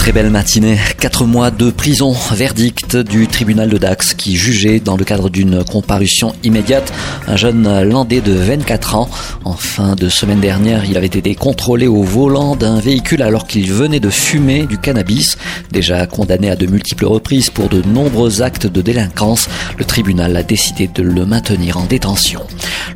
Très belle matinée. Quatre mois de prison. Verdict du tribunal de Dax qui jugeait dans le cadre d'une comparution immédiate un jeune landais de 24 ans. En fin de semaine dernière, il avait été contrôlé au volant d'un véhicule alors qu'il venait de fumer du cannabis. Déjà condamné à de multiples reprises pour de nombreux actes de délinquance, le tribunal a décidé de le maintenir en détention.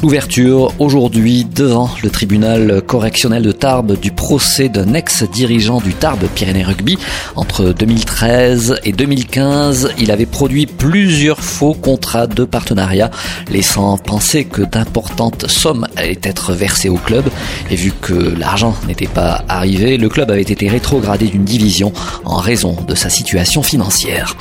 L'ouverture aujourd'hui devant le tribunal correctionnel de Tarbes du procès d'un ex-dirigeant du Tarbes Pyrénées Rugby entre 2013 et 2015, il avait produit plusieurs faux contrats de partenariat, laissant penser que d'importantes sommes allaient être versées au club. Et vu que l'argent n'était pas arrivé, le club avait été rétrogradé d'une division en raison de sa situation financière.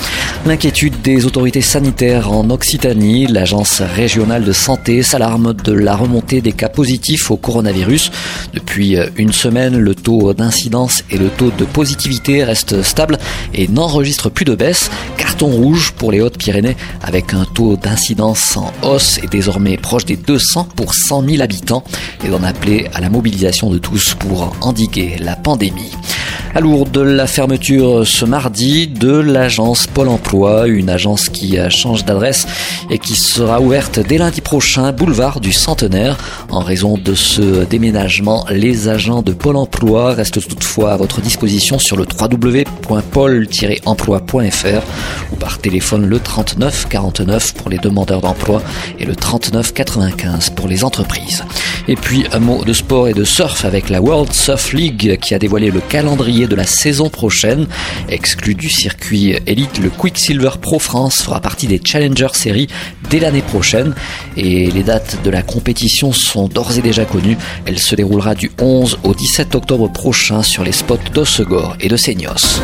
L'inquiétude des autorités sanitaires en Occitanie, l'agence régionale de santé s'alarme de la remontée des cas positifs au coronavirus. Depuis une semaine, le taux d'incidence et le taux de positivité reste stable et n'enregistre plus de baisse. Carton rouge pour les Hautes-Pyrénées avec un taux d'incidence en hausse et désormais proche des 200 pour 100 000 habitants et d'en appeler à la mobilisation de tous pour endiguer la pandémie. À Lourdes, la fermeture ce mardi de l'agence Pôle emploi, une agence qui change d'adresse et qui sera ouverte dès lundi prochain, boulevard du Centenaire. En raison de ce déménagement, les agents de Pôle emploi restent toutefois à votre disposition sur le www.pôle-emploi.fr par téléphone le 39 49 pour les demandeurs d'emploi et le 39 95 pour les entreprises. Et puis un mot de sport et de surf avec la World Surf League qui a dévoilé le calendrier de la saison prochaine. Exclu du circuit élite, le Quicksilver Pro France fera partie des Challenger Series dès l'année prochaine et les dates de la compétition sont d'ores et déjà connues. Elle se déroulera du 11 au 17 octobre prochain sur les spots d'Ossegor et de Seignos.